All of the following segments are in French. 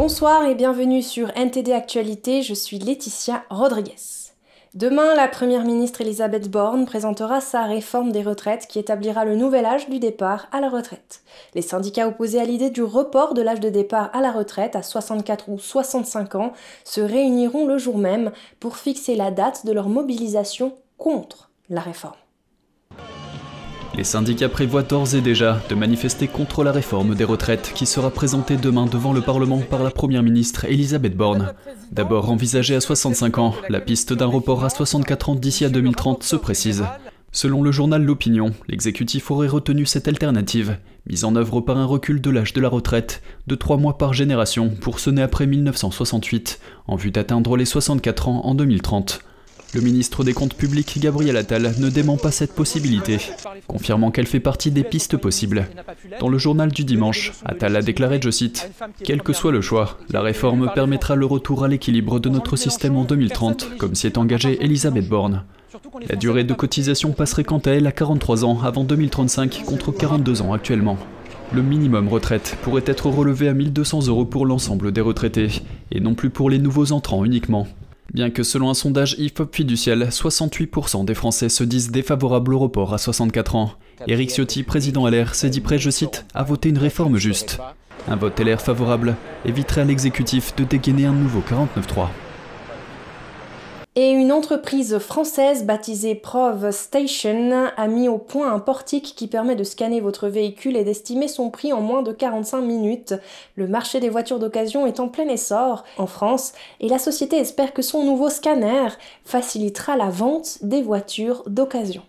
Bonsoir et bienvenue sur NTD Actualité, je suis Laetitia Rodriguez. Demain, la Première ministre Elisabeth Borne présentera sa réforme des retraites qui établira le nouvel âge du départ à la retraite. Les syndicats opposés à l'idée du report de l'âge de départ à la retraite à 64 ou 65 ans se réuniront le jour même pour fixer la date de leur mobilisation contre la réforme. Les syndicats prévoient d'ores et déjà de manifester contre la réforme des retraites qui sera présentée demain devant le Parlement par la Première ministre Elisabeth Borne. D'abord envisagée à 65 ans, la piste d'un report à 64 ans d'ici à 2030 se précise. Selon le journal L'Opinion, l'exécutif aurait retenu cette alternative, mise en œuvre par un recul de l'âge de la retraite de 3 mois par génération pour sonner après 1968, en vue d'atteindre les 64 ans en 2030. Le ministre des Comptes publics, Gabriel Attal, ne dément pas cette possibilité, confirmant qu'elle fait partie des pistes possibles. Dans le journal du dimanche, Attal a déclaré, je cite, Quel que soit le choix, la réforme permettra le retour à l'équilibre de notre système en 2030, comme s'y est engagée Elisabeth Borne. La durée de cotisation passerait quant à elle à 43 ans avant 2035 contre 42 ans actuellement. Le minimum retraite pourrait être relevé à 1200 euros pour l'ensemble des retraités, et non plus pour les nouveaux entrants uniquement. Bien que selon un sondage IFOP fiducial, 68% des Français se disent défavorables au report à 64 ans. Éric Ciotti, président LR, s'est dit prêt, je cite, à voter une réforme juste. Un vote LR favorable éviterait à l'exécutif de dégainer un nouveau 49-3. Et une entreprise française baptisée Prov Station a mis au point un portique qui permet de scanner votre véhicule et d'estimer son prix en moins de 45 minutes. Le marché des voitures d'occasion est en plein essor en France et la société espère que son nouveau scanner facilitera la vente des voitures d'occasion.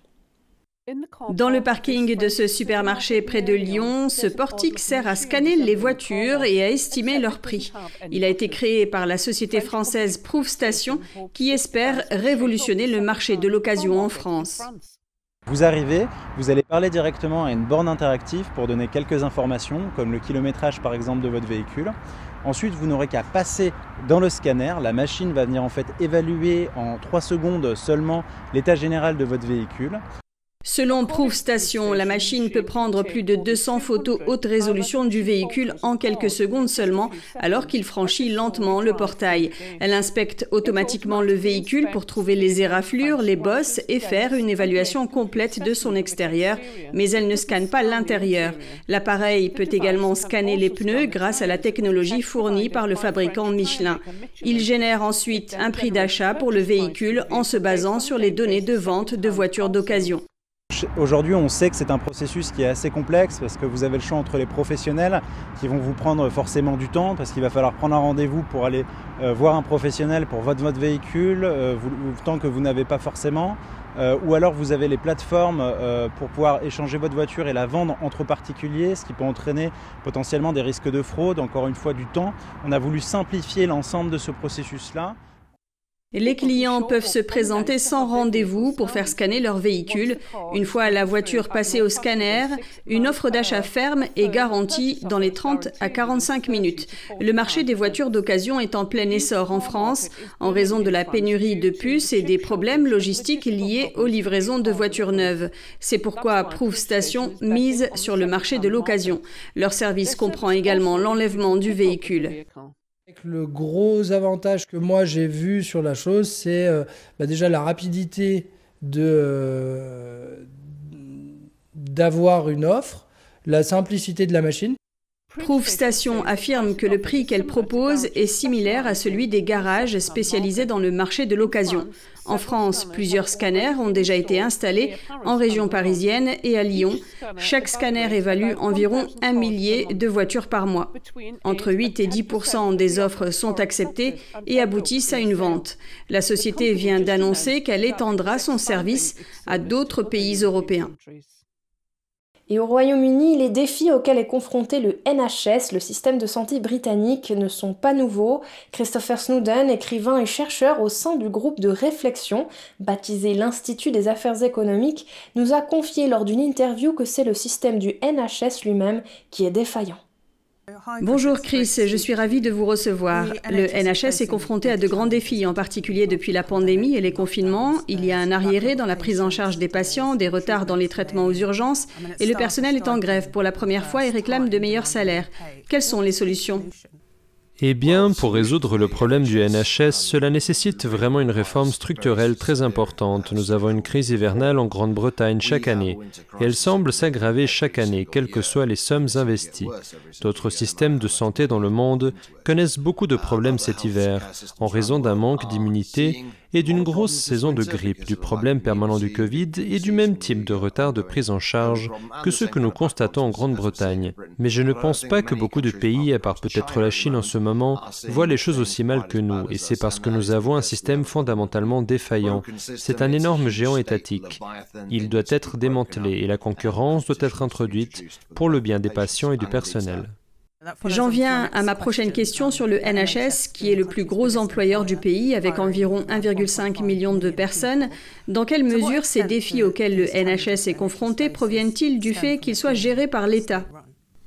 Dans le parking de ce supermarché près de Lyon, ce portique sert à scanner les voitures et à estimer leur prix. Il a été créé par la société française Proof Station qui espère révolutionner le marché de l'occasion en France. Vous arrivez, vous allez parler directement à une borne interactive pour donner quelques informations, comme le kilométrage par exemple de votre véhicule. Ensuite, vous n'aurez qu'à passer dans le scanner. La machine va venir en fait évaluer en 3 secondes seulement l'état général de votre véhicule. Selon Proof Station, la machine peut prendre plus de 200 photos haute résolution du véhicule en quelques secondes seulement, alors qu'il franchit lentement le portail. Elle inspecte automatiquement le véhicule pour trouver les éraflures, les bosses et faire une évaluation complète de son extérieur, mais elle ne scanne pas l'intérieur. L'appareil peut également scanner les pneus grâce à la technologie fournie par le fabricant Michelin. Il génère ensuite un prix d'achat pour le véhicule en se basant sur les données de vente de voitures d'occasion. Aujourd'hui, on sait que c'est un processus qui est assez complexe parce que vous avez le choix entre les professionnels qui vont vous prendre forcément du temps parce qu'il va falloir prendre un rendez-vous pour aller euh, voir un professionnel pour votre, véhicule, euh, tant que vous n'avez pas forcément. Euh, ou alors vous avez les plateformes pour pouvoir échanger votre voiture et la vendre entre particuliers, ce qui peut entraîner potentiellement des risques de fraude, encore une fois du temps. On a voulu simplifier l'ensemble de ce processus-là. Les clients peuvent se présenter sans rendez-vous pour faire scanner leur véhicule. Une fois la voiture passée au scanner, une offre d'achat ferme est garantie dans les 30 à 45 minutes. Le marché des voitures d'occasion est en plein essor en France en raison de la pénurie de puces et des problèmes logistiques liés aux livraisons de voitures neuves. C'est pourquoi Proof Station mise sur le marché de l'occasion. Leur service comprend également l'enlèvement du véhicule. Le gros avantage que moi j'ai vu sur la chose, c'est euh, bah, déjà la rapidité de euh, d'avoir une offre, la simplicité de la machine. Proof Station affirme que le prix qu'elle propose est similaire à celui des garages spécialisés dans le marché de l'occasion. En France, plusieurs scanners ont déjà été installés en région parisienne et à Lyon. Chaque scanner évalue environ un millier de voitures par mois. Entre 8 et 10% des offres sont acceptées et aboutissent à une vente. La société vient d'annoncer qu'elle étendra son service à d'autres pays européens. Et au Royaume-Uni, les défis auxquels est confronté le NHS, le système de santé britannique, ne sont pas nouveaux. Christopher Snowden, écrivain et chercheur au sein du groupe de réflexion baptisé l'Institut des affaires économiques, nous a confié lors d'une interview que c'est le système du NHS lui-même qui est défaillant. Bonjour Chris, je suis ravie de vous recevoir. Le NHS est confronté à de grands défis, en particulier depuis la pandémie et les confinements. Il y a un arriéré dans la prise en charge des patients, des retards dans les traitements aux urgences, et le personnel est en grève pour la première fois et réclame de meilleurs salaires. Quelles sont les solutions? Eh bien, pour résoudre le problème du NHS, cela nécessite vraiment une réforme structurelle très importante. Nous avons une crise hivernale en Grande-Bretagne chaque année, et elle semble s'aggraver chaque année, quelles que soient les sommes investies. D'autres systèmes de santé dans le monde connaissent beaucoup de problèmes cet hiver, en raison d'un manque d'immunité et d'une grosse saison de grippe, du problème permanent du Covid et du même type de retard de prise en charge que ceux que nous constatons en Grande-Bretagne. Mais je ne pense pas que beaucoup de pays, à part peut-être la Chine en ce moment, voient les choses aussi mal que nous, et c'est parce que nous avons un système fondamentalement défaillant. C'est un énorme géant étatique. Il doit être démantelé et la concurrence doit être introduite pour le bien des patients et du personnel. J'en viens à ma prochaine question sur le NHS, qui est le plus gros employeur du pays avec environ 1,5 million de personnes. Dans quelle mesure ces défis auxquels le NHS est confronté proviennent-ils du fait qu'il soit géré par l'État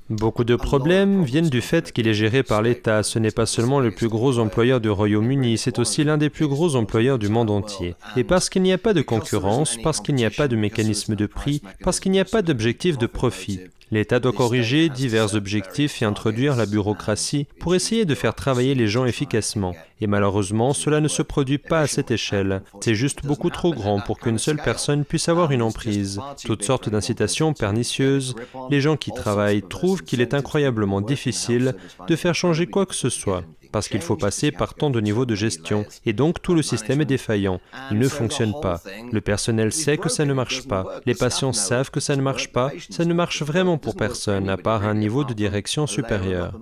Beaucoup de problèmes viennent du fait qu'il est géré par l'État. Ce n'est pas seulement le plus gros employeur du Royaume-Uni, c'est aussi l'un des plus gros employeurs du monde entier. Et parce qu'il n'y a pas de concurrence, parce qu'il n'y a pas de mécanisme de prix, parce qu'il n'y a pas d'objectif de profit, L'État doit corriger divers objectifs et introduire la bureaucratie pour essayer de faire travailler les gens efficacement. Et malheureusement, cela ne se produit pas à cette échelle. C'est juste beaucoup trop grand pour qu'une seule personne puisse avoir une emprise. Toutes sortes d'incitations pernicieuses. Les gens qui travaillent trouvent qu'il est incroyablement difficile de faire changer quoi que ce soit parce qu'il faut passer par tant de niveaux de gestion, et donc tout le système est défaillant. Il ne fonctionne pas. Le personnel sait que ça ne marche pas. Les patients savent que ça ne marche pas. Ça ne marche vraiment pour personne, à part un niveau de direction supérieur.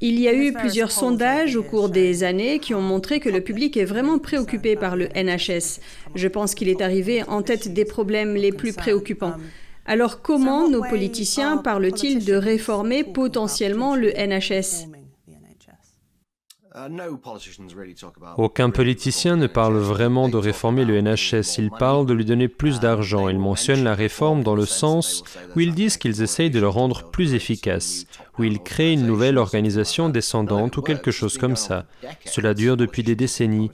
Il y a eu plusieurs sondages au cours des années qui ont montré que le public est vraiment préoccupé par le NHS. Je pense qu'il est arrivé en tête des problèmes les plus préoccupants. Alors comment nos politiciens parlent-ils de réformer potentiellement le NHS Aucun politicien ne parle vraiment de réformer le NHS, ils parlent de lui donner plus d'argent. Ils mentionnent la réforme dans le sens où ils disent qu'ils essayent de le rendre plus efficace, où ils créent une nouvelle organisation descendante ou quelque chose comme ça. Cela dure depuis des décennies.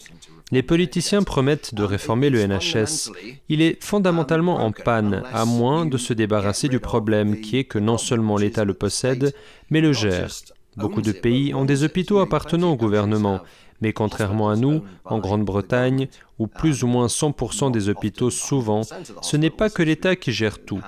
Les politiciens promettent de réformer le NHS. Il est fondamentalement en panne, à moins de se débarrasser du problème qui est que non seulement l'État le possède, mais le gère. Beaucoup de pays ont des hôpitaux appartenant au gouvernement, mais contrairement à nous, en Grande-Bretagne, où plus ou moins 100% des hôpitaux souvent, ce n'est pas que l'État qui gère tout.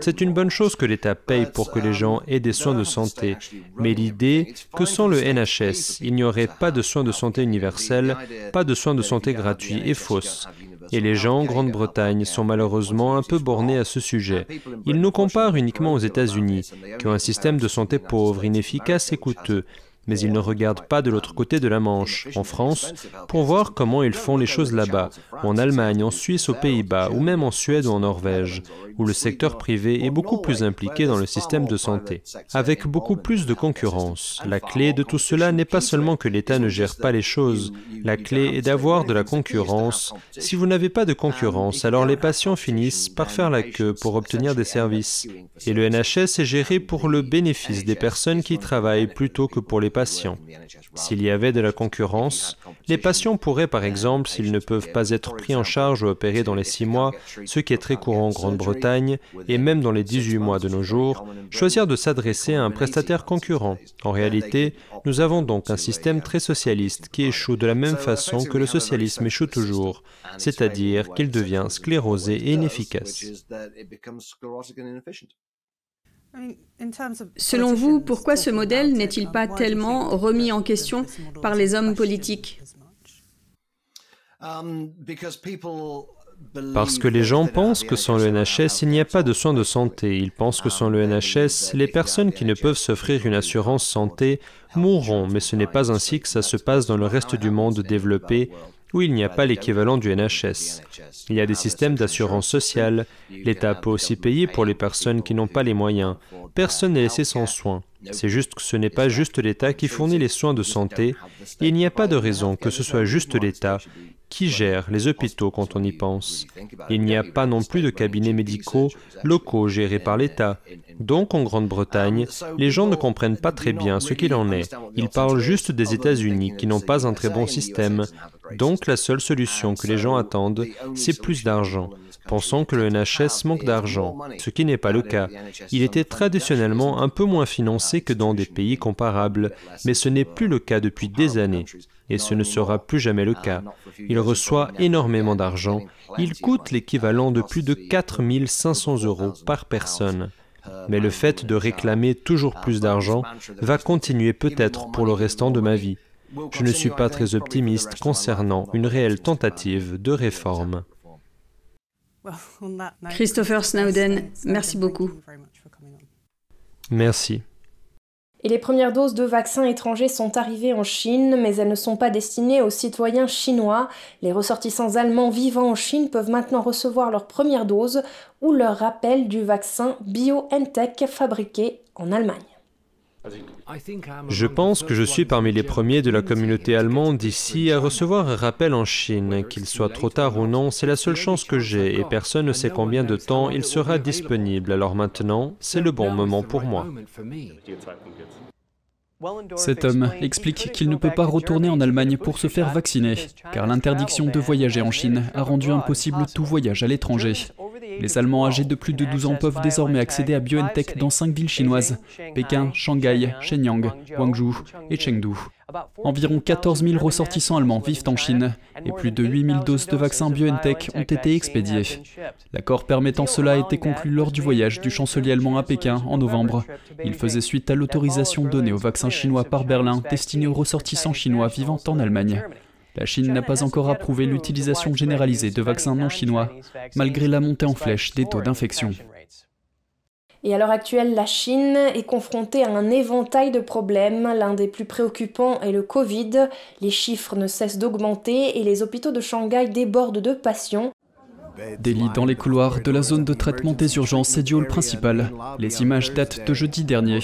C'est une bonne chose que l'État paye pour que les gens aient des soins de santé, mais l'idée que sans le NHS, il n'y aurait pas de soins de santé universels, pas de soins de santé gratuits est fausse. Et les gens en Grande-Bretagne sont malheureusement un peu bornés à ce sujet. Ils nous comparent uniquement aux États-Unis, qui ont un système de santé pauvre, inefficace et coûteux, mais ils ne regardent pas de l'autre côté de la Manche, en France, pour voir comment ils font les choses là-bas, en Allemagne, en Suisse, aux Pays-Bas, ou même en Suède ou en Norvège, où le secteur privé est beaucoup plus impliqué dans le système de santé, avec beaucoup plus de concurrence. La clé de tout cela n'est pas seulement que l'État ne gère pas les choses, la clé est d'avoir de la concurrence. Si vous n'avez pas de concurrence, alors les patients finissent par faire la queue pour obtenir des services. Et le NHS est géré pour le bénéfice des personnes qui travaillent plutôt que pour les S'il y avait de la concurrence, les patients pourraient par exemple, s'ils ne peuvent pas être pris en charge ou opérés dans les six mois, ce qui est très courant en Grande-Bretagne, et même dans les 18 mois de nos jours, choisir de s'adresser à un prestataire concurrent. En réalité, nous avons donc un système très socialiste qui échoue de la même façon que le socialisme échoue toujours, c'est-à-dire qu'il devient sclérosé et inefficace. Selon vous, pourquoi ce modèle n'est-il pas tellement remis en question par les hommes politiques um, parce que les gens pensent que sans le NHS, il n'y a pas de soins de santé. Ils pensent que sans le NHS, les personnes qui ne peuvent s'offrir une assurance santé mourront, mais ce n'est pas ainsi que ça se passe dans le reste du monde développé où il n'y a pas l'équivalent du NHS. Il y a des systèmes d'assurance sociale. L'État peut aussi payer pour les personnes qui n'ont pas les moyens. Personne n'est laissé sans soins. C'est juste que ce n'est pas juste l'État qui fournit les soins de santé. Et il n'y a pas de raison que ce soit juste l'État qui gère les hôpitaux quand on y pense Il n'y a pas non plus de cabinets médicaux locaux gérés par l'État. Donc en Grande-Bretagne, les gens ne comprennent pas très bien ce qu'il en est. Ils parlent juste des États-Unis qui n'ont pas un très bon système. Donc la seule solution que les gens attendent, c'est plus d'argent. Pensant que le NHS manque d'argent, ce qui n'est pas le cas. Il était traditionnellement un peu moins financé que dans des pays comparables, mais ce n'est plus le cas depuis des années, et ce ne sera plus jamais le cas. Il reçoit énormément d'argent, il coûte l'équivalent de plus de 4500 euros par personne. Mais le fait de réclamer toujours plus d'argent va continuer peut-être pour le restant de ma vie. Je ne suis pas très optimiste concernant une réelle tentative de réforme. Christopher Snowden, merci beaucoup. Merci. Et les premières doses de vaccins étrangers sont arrivées en Chine, mais elles ne sont pas destinées aux citoyens chinois. Les ressortissants allemands vivant en Chine peuvent maintenant recevoir leur première dose ou leur rappel du vaccin BioNTech fabriqué en Allemagne. Je pense que je suis parmi les premiers de la communauté allemande ici à recevoir un rappel en Chine. Qu'il soit trop tard ou non, c'est la seule chance que j'ai et personne ne sait combien de temps il sera disponible. Alors maintenant, c'est le bon moment pour moi. Cet homme explique qu'il ne peut pas retourner en Allemagne pour se faire vacciner, car l'interdiction de voyager en Chine a rendu impossible tout voyage à l'étranger. Les Allemands âgés de plus de 12 ans peuvent désormais accéder à BioNTech dans cinq villes chinoises Pékin, Shanghai, Shenyang, Guangzhou et Chengdu. Environ 14 000 ressortissants allemands vivent en Chine et plus de 8 000 doses de vaccins BioNTech ont été expédiées. L'accord permettant cela a été conclu lors du voyage du chancelier allemand à Pékin en novembre. Il faisait suite à l'autorisation donnée aux vaccins chinois par Berlin destinés aux ressortissants chinois vivant en Allemagne. La Chine n'a pas encore approuvé l'utilisation généralisée de vaccins non chinois, malgré la montée en flèche des taux d'infection. Et à l'heure actuelle, la Chine est confrontée à un éventail de problèmes. L'un des plus préoccupants est le Covid. Les chiffres ne cessent d'augmenter et les hôpitaux de Shanghai débordent de patients. Des lits dans les couloirs de la zone de traitement des urgences est du hall principal. Les images datent de jeudi dernier.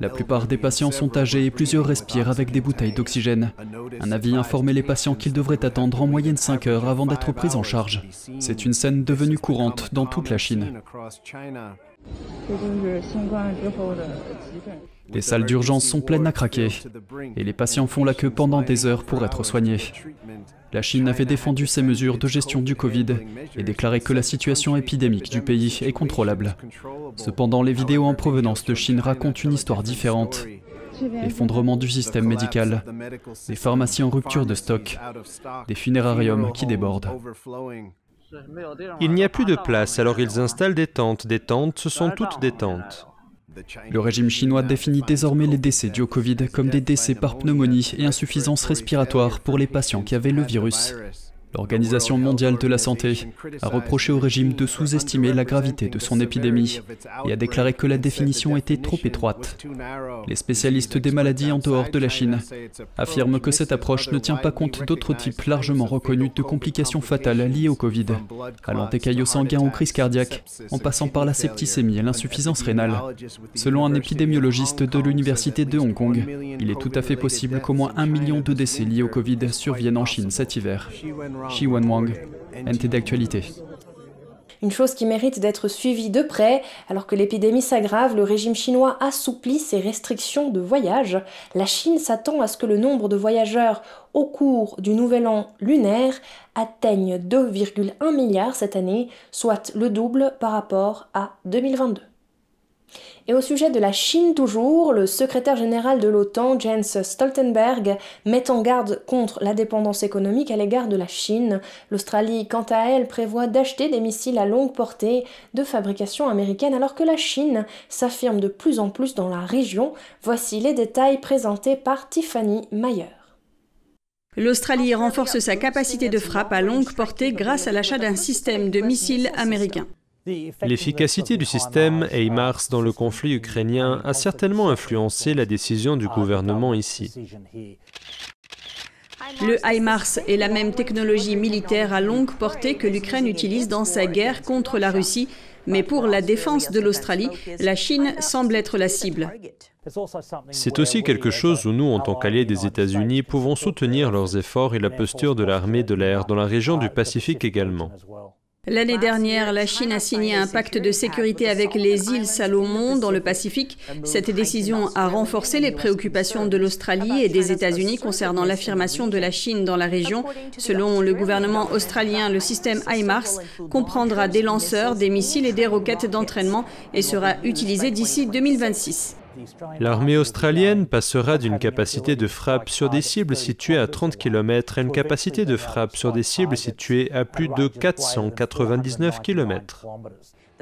La plupart des patients sont âgés et plusieurs respirent avec des bouteilles d'oxygène. Un avis informait les patients qu'ils devraient attendre en moyenne 5 heures avant d'être pris en charge. C'est une scène devenue courante dans toute la Chine. Les salles d'urgence sont pleines à craquer et les patients font la queue pendant des heures pour être soignés. La Chine avait défendu ces mesures de gestion du Covid et déclaré que la situation épidémique du pays est contrôlable. Cependant, les vidéos en provenance de Chine racontent une histoire différente. L'effondrement du système médical, des pharmacies en rupture de stock, des funérariums qui débordent. Il n'y a plus de place, alors ils installent des tentes. Des tentes, ce sont toutes des tentes. Le régime chinois définit désormais les décès dus au Covid comme des décès par pneumonie et insuffisance respiratoire pour les patients qui avaient le virus. L'Organisation mondiale de la santé a reproché au régime de sous-estimer la gravité de son épidémie et a déclaré que la définition était trop étroite. Les spécialistes des maladies en dehors de la Chine affirment que cette approche ne tient pas compte d'autres types largement reconnus de complications fatales liées au Covid, allant des caillots sanguins aux crises cardiaques, en passant par la septicémie et l'insuffisance rénale. Selon un épidémiologiste de l'Université de Hong Kong, il est tout à fait possible qu'au moins un million de décès liés au Covid surviennent en Chine cet hiver. NT d'actualité. Une chose qui mérite d'être suivie de près, alors que l'épidémie s'aggrave, le régime chinois assouplit ses restrictions de voyage. La Chine s'attend à ce que le nombre de voyageurs au cours du nouvel an lunaire atteigne 2,1 milliards cette année, soit le double par rapport à 2022. Et au sujet de la Chine toujours, le secrétaire général de l'OTAN, Jens Stoltenberg, met en garde contre la dépendance économique à l'égard de la Chine. L'Australie, quant à elle, prévoit d'acheter des missiles à longue portée de fabrication américaine alors que la Chine s'affirme de plus en plus dans la région. Voici les détails présentés par Tiffany Mayer. L'Australie renforce sa capacité de frappe à longue portée grâce à l'achat d'un système de missiles américains. L'efficacité du système HIMARS dans le conflit ukrainien a certainement influencé la décision du gouvernement ici. Le HIMARS est la même technologie militaire à longue portée que l'Ukraine utilise dans sa guerre contre la Russie, mais pour la défense de l'Australie, la Chine semble être la cible. C'est aussi quelque chose où nous, en tant qu'alliés des États-Unis, pouvons soutenir leurs efforts et la posture de l'armée de l'air dans la région du Pacifique également. L'année dernière, la Chine a signé un pacte de sécurité avec les îles Salomon dans le Pacifique. Cette décision a renforcé les préoccupations de l'Australie et des États-Unis concernant l'affirmation de la Chine dans la région. Selon le gouvernement australien, le système HIMARS comprendra des lanceurs, des missiles et des roquettes d'entraînement et sera utilisé d'ici 2026. L'armée australienne passera d'une capacité de frappe sur des cibles situées à 30 km à une capacité de frappe sur des cibles situées à plus de 499 km.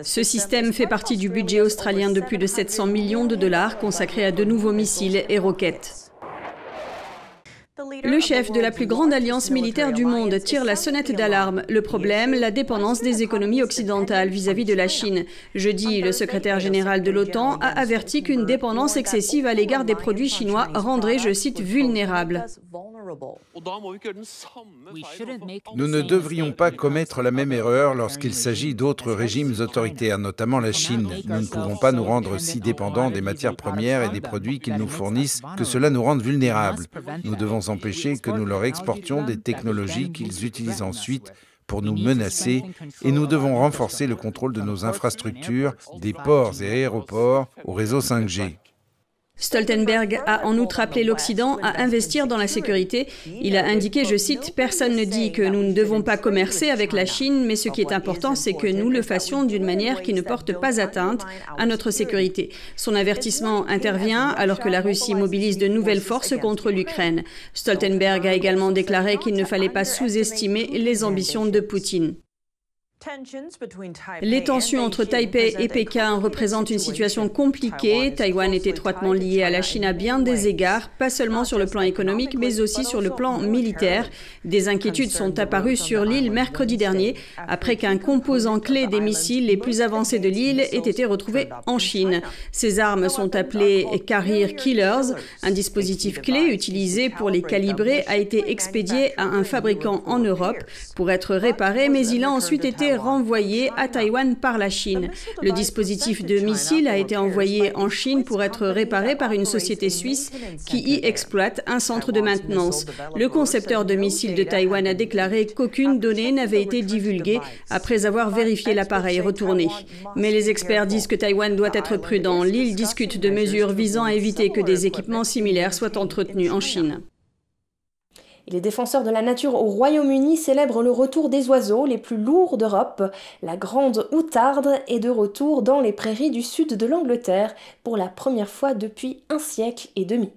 Ce système fait partie du budget australien de plus de 700 millions de dollars consacré à de nouveaux missiles et roquettes. Le chef de la plus grande alliance militaire du monde tire la sonnette d'alarme. Le problème, la dépendance des économies occidentales vis-à-vis de la Chine. Jeudi, le secrétaire général de l'OTAN a averti qu'une dépendance excessive à l'égard des produits chinois rendrait, je cite, vulnérables. Nous ne devrions pas commettre la même erreur lorsqu'il s'agit d'autres régimes autoritaires, notamment la Chine. Nous ne pouvons pas nous rendre si dépendants des matières premières et des produits qu'ils nous fournissent que cela nous rende vulnérables. Nous devons empêcher que nous leur exportions des technologies qu'ils utilisent ensuite pour nous menacer et nous devons renforcer le contrôle de nos infrastructures, des ports et aéroports au réseau 5G. Stoltenberg a en outre appelé l'Occident à investir dans la sécurité. Il a indiqué, je cite, Personne ne dit que nous ne devons pas commercer avec la Chine, mais ce qui est important, c'est que nous le fassions d'une manière qui ne porte pas atteinte à notre sécurité. Son avertissement intervient alors que la Russie mobilise de nouvelles forces contre l'Ukraine. Stoltenberg a également déclaré qu'il ne fallait pas sous-estimer les ambitions de Poutine. Les tensions entre Taipei et Pékin représentent une situation compliquée. Taïwan est étroitement lié à la Chine à bien des égards, pas seulement sur le plan économique, mais aussi sur le plan militaire. Des inquiétudes sont apparues sur l'île mercredi dernier, après qu'un composant clé des missiles les plus avancés de l'île ait été retrouvé en Chine. Ces armes sont appelées Carrier Killers. Un dispositif clé utilisé pour les calibrer a été expédié à un fabricant en Europe pour être réparé, mais il a ensuite été renvoyé à Taïwan par la Chine. Le dispositif de missile a été envoyé en Chine pour être réparé par une société suisse qui y exploite un centre de maintenance. Le concepteur de missiles de Taïwan a déclaré qu'aucune donnée n'avait été divulguée après avoir vérifié l'appareil retourné. Mais les experts disent que Taïwan doit être prudent. L'île discute de mesures visant à éviter que des équipements similaires soient entretenus en Chine les défenseurs de la nature au Royaume-Uni célèbrent le retour des oiseaux les plus lourds d'Europe. La grande outarde est de retour dans les prairies du sud de l'Angleterre pour la première fois depuis un siècle et demi.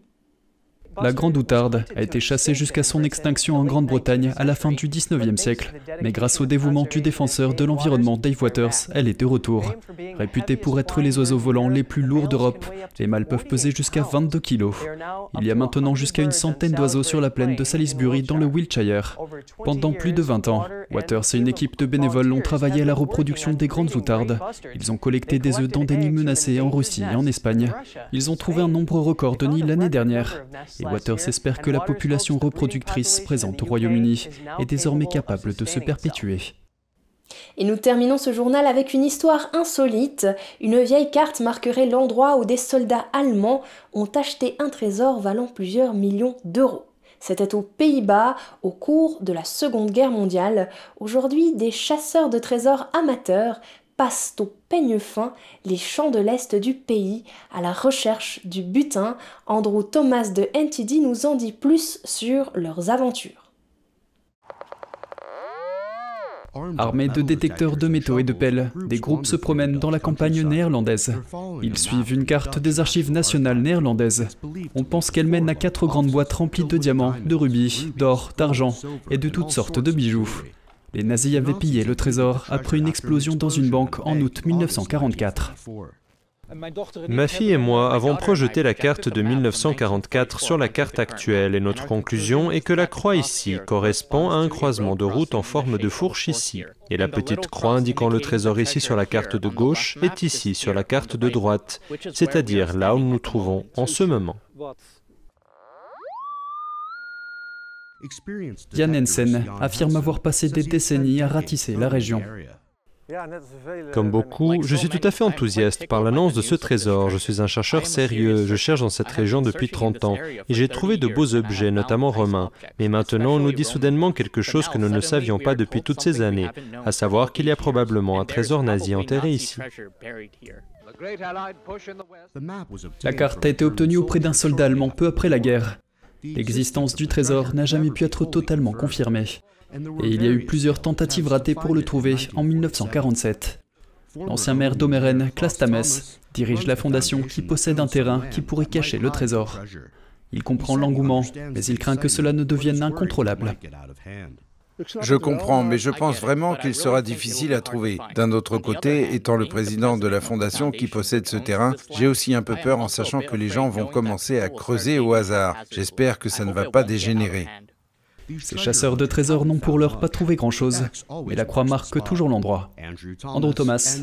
La grande outarde a été chassée jusqu'à son extinction en Grande-Bretagne à la fin du 19e siècle, mais grâce au dévouement du défenseur de l'environnement Dave Waters, elle est de retour. Réputée pour être les oiseaux volants les plus lourds d'Europe, les mâles peuvent peser jusqu'à 22 kg. Il y a maintenant jusqu'à une centaine d'oiseaux sur la plaine de Salisbury dans le Wiltshire. Pendant plus de 20 ans, Waters et une équipe de bénévoles ont travaillé à la reproduction des grandes outardes. Ils ont collecté des œufs dans des nids menacés en Russie et en Espagne. Ils ont trouvé un nombre record de nids l'année dernière. Waters espère que la population reproductrice présente au Royaume-Uni est désormais capable de se perpétuer. Et nous terminons ce journal avec une histoire insolite. Une vieille carte marquerait l'endroit où des soldats allemands ont acheté un trésor valant plusieurs millions d'euros. C'était aux Pays-Bas au cours de la Seconde Guerre mondiale. Aujourd'hui, des chasseurs de trésors amateurs passent au peigne fin les champs de l'Est du pays à la recherche du butin? Andrew Thomas de NTD nous en dit plus sur leurs aventures. Armés de détecteurs de métaux et de pelles, des groupes se promènent dans la campagne néerlandaise. Ils suivent une carte des archives nationales néerlandaises. On pense qu'elle mène à quatre grandes boîtes remplies de diamants, de rubis, d'or, d'argent et de toutes sortes de bijoux. Les nazis avaient pillé le trésor après une explosion dans une banque en août 1944. Ma fille et moi avons projeté la carte de 1944 sur la carte actuelle et notre conclusion est que la croix ici correspond à un croisement de route en forme de fourche ici. Et la petite croix indiquant le trésor ici sur la carte de gauche est ici sur la carte de droite, c'est-à-dire là où nous nous trouvons en ce moment. Jan Hensen affirme avoir passé des décennies à ratisser la région. Comme beaucoup, je suis tout à fait enthousiaste par l'annonce de ce trésor. Je suis un chercheur sérieux, je cherche dans cette région depuis 30 ans et j'ai trouvé de beaux objets, notamment romains. Mais maintenant, on nous dit soudainement quelque chose que nous ne savions pas depuis toutes ces années, à savoir qu'il y a probablement un trésor nazi enterré ici. La carte a été obtenue auprès d'un soldat allemand peu après la guerre. L'existence du trésor n'a jamais pu être totalement confirmée et il y a eu plusieurs tentatives ratées pour le trouver en 1947. L'ancien maire d'Omeren, Klastames, dirige la fondation qui possède un terrain qui pourrait cacher le trésor. Il comprend l'engouement, mais il craint que cela ne devienne incontrôlable. Je comprends, mais je pense vraiment qu'il sera difficile à trouver. D'un autre côté, étant le président de la fondation qui possède ce terrain, j'ai aussi un peu peur en sachant que les gens vont commencer à creuser au hasard. J'espère que ça ne va pas dégénérer. Ces chasseurs de trésors n'ont pour l'heure pas trouvé grand-chose, mais la croix marque toujours l'endroit. Andrew Thomas,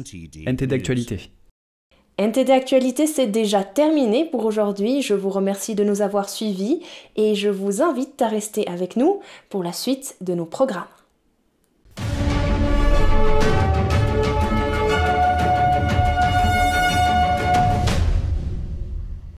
NTD Actualité. NTD Actualité, c'est déjà terminé pour aujourd'hui. Je vous remercie de nous avoir suivis et je vous invite à rester avec nous pour la suite de nos programmes.